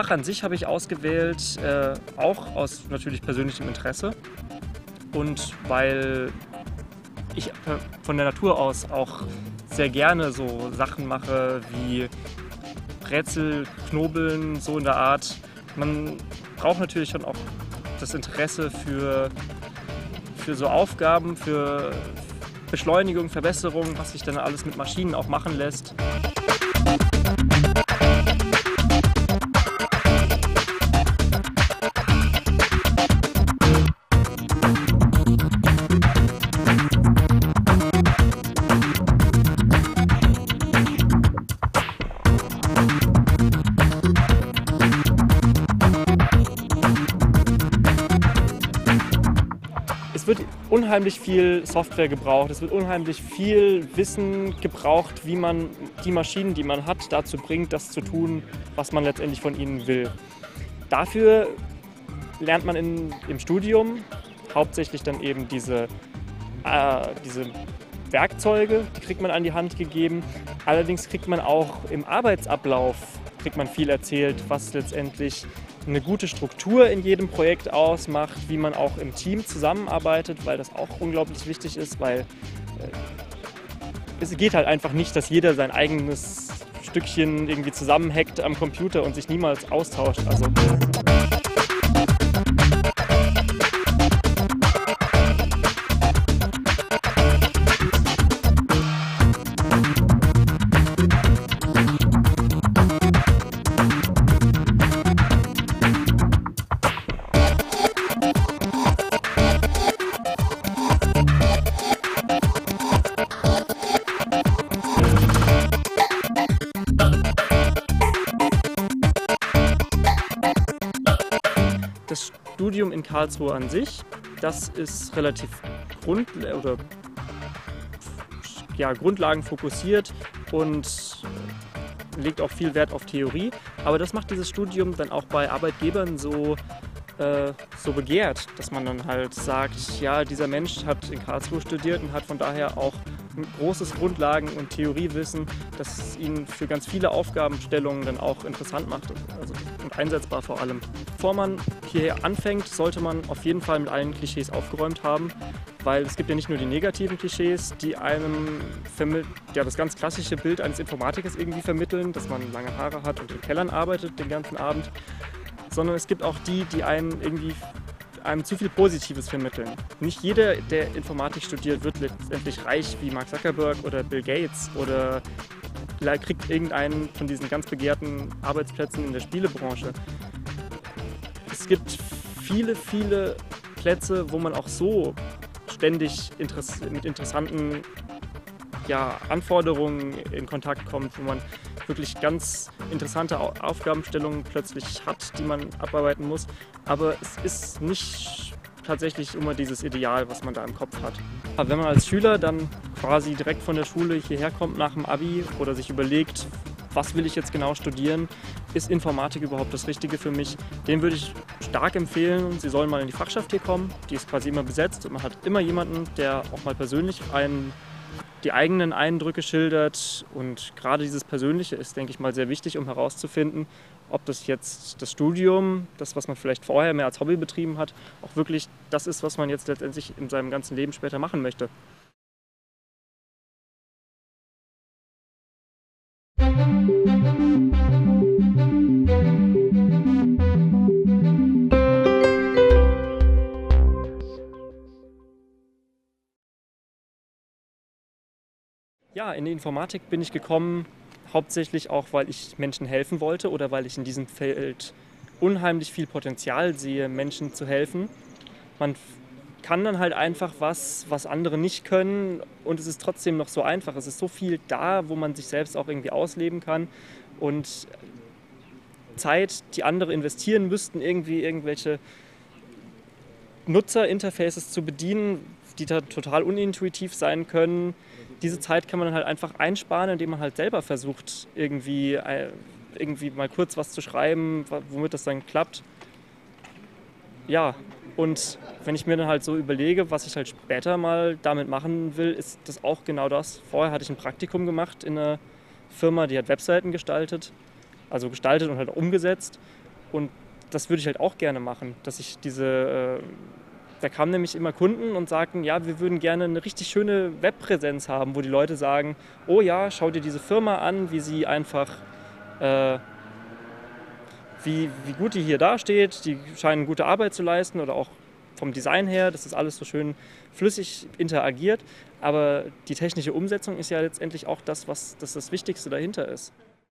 Fach an sich habe ich ausgewählt, äh, auch aus natürlich persönlichem Interesse und weil ich von der Natur aus auch sehr gerne so Sachen mache wie Rätsel, Knobeln, so in der Art. Man braucht natürlich schon auch das Interesse für, für so Aufgaben, für Beschleunigung, Verbesserung, was sich dann alles mit Maschinen auch machen lässt. Unheimlich viel Software gebraucht, es wird unheimlich viel Wissen gebraucht, wie man die Maschinen, die man hat, dazu bringt, das zu tun, was man letztendlich von ihnen will. Dafür lernt man in, im Studium hauptsächlich dann eben diese, äh, diese Werkzeuge, die kriegt man an die Hand gegeben. Allerdings kriegt man auch im Arbeitsablauf kriegt man viel erzählt, was letztendlich eine gute Struktur in jedem Projekt ausmacht, wie man auch im Team zusammenarbeitet, weil das auch unglaublich wichtig ist, weil äh, es geht halt einfach nicht, dass jeder sein eigenes Stückchen irgendwie zusammenhackt am Computer und sich niemals austauscht. Also, Studium in Karlsruhe an sich, das ist relativ grund oder, ja, grundlagenfokussiert und legt auch viel Wert auf Theorie. Aber das macht dieses Studium dann auch bei Arbeitgebern so, äh, so begehrt, dass man dann halt sagt, ja, dieser Mensch hat in Karlsruhe studiert und hat von daher auch ein großes Grundlagen- und Theoriewissen, das es ihnen für ganz viele Aufgabenstellungen dann auch interessant macht also, und einsetzbar vor allem. Bevor man hierher anfängt, sollte man auf jeden Fall mit allen Klischees aufgeräumt haben, weil es gibt ja nicht nur die negativen Klischees, die einem ja, das ganz klassische Bild eines Informatikers irgendwie vermitteln, dass man lange Haare hat und in Kellern arbeitet den ganzen Abend, sondern es gibt auch die, die einen irgendwie einem zu viel Positives vermitteln. Nicht jeder, der Informatik studiert, wird letztendlich reich wie Mark Zuckerberg oder Bill Gates oder kriegt irgendeinen von diesen ganz begehrten Arbeitsplätzen in der Spielebranche. Es gibt viele, viele Plätze, wo man auch so ständig mit interessanten ja, Anforderungen in Kontakt kommt, wo man wirklich ganz interessante Aufgabenstellungen plötzlich hat, die man abarbeiten muss. Aber es ist nicht tatsächlich immer dieses Ideal, was man da im Kopf hat. Aber wenn man als Schüler dann quasi direkt von der Schule hierher kommt nach dem Abi oder sich überlegt, was will ich jetzt genau studieren, ist Informatik überhaupt das Richtige für mich, den würde ich stark empfehlen. Sie sollen mal in die Fachschaft hier kommen, die ist quasi immer besetzt und man hat immer jemanden, der auch mal persönlich einen die eigenen Eindrücke schildert. Und gerade dieses Persönliche ist, denke ich mal, sehr wichtig, um herauszufinden, ob das jetzt das Studium, das, was man vielleicht vorher mehr als Hobby betrieben hat, auch wirklich das ist, was man jetzt letztendlich in seinem ganzen Leben später machen möchte. Ja, in die Informatik bin ich gekommen, hauptsächlich auch, weil ich Menschen helfen wollte oder weil ich in diesem Feld unheimlich viel Potenzial sehe, Menschen zu helfen. Man kann dann halt einfach was, was andere nicht können und es ist trotzdem noch so einfach. Es ist so viel da, wo man sich selbst auch irgendwie ausleben kann und Zeit, die andere investieren müssten, irgendwie irgendwelche Nutzerinterfaces zu bedienen, die total unintuitiv sein können, diese Zeit kann man dann halt einfach einsparen, indem man halt selber versucht, irgendwie, äh, irgendwie mal kurz was zu schreiben, womit das dann klappt. Ja, und wenn ich mir dann halt so überlege, was ich halt später mal damit machen will, ist das auch genau das. Vorher hatte ich ein Praktikum gemacht in einer Firma, die hat Webseiten gestaltet, also gestaltet und halt umgesetzt. Und das würde ich halt auch gerne machen, dass ich diese, äh, da kamen nämlich immer Kunden und sagten, ja, wir würden gerne eine richtig schöne Webpräsenz haben, wo die Leute sagen, oh ja, schau dir diese Firma an, wie sie einfach, äh, wie, wie gut die hier dasteht, die scheinen gute Arbeit zu leisten oder auch vom Design her, dass das alles so schön flüssig interagiert. Aber die technische Umsetzung ist ja letztendlich auch das, was das, das Wichtigste dahinter ist.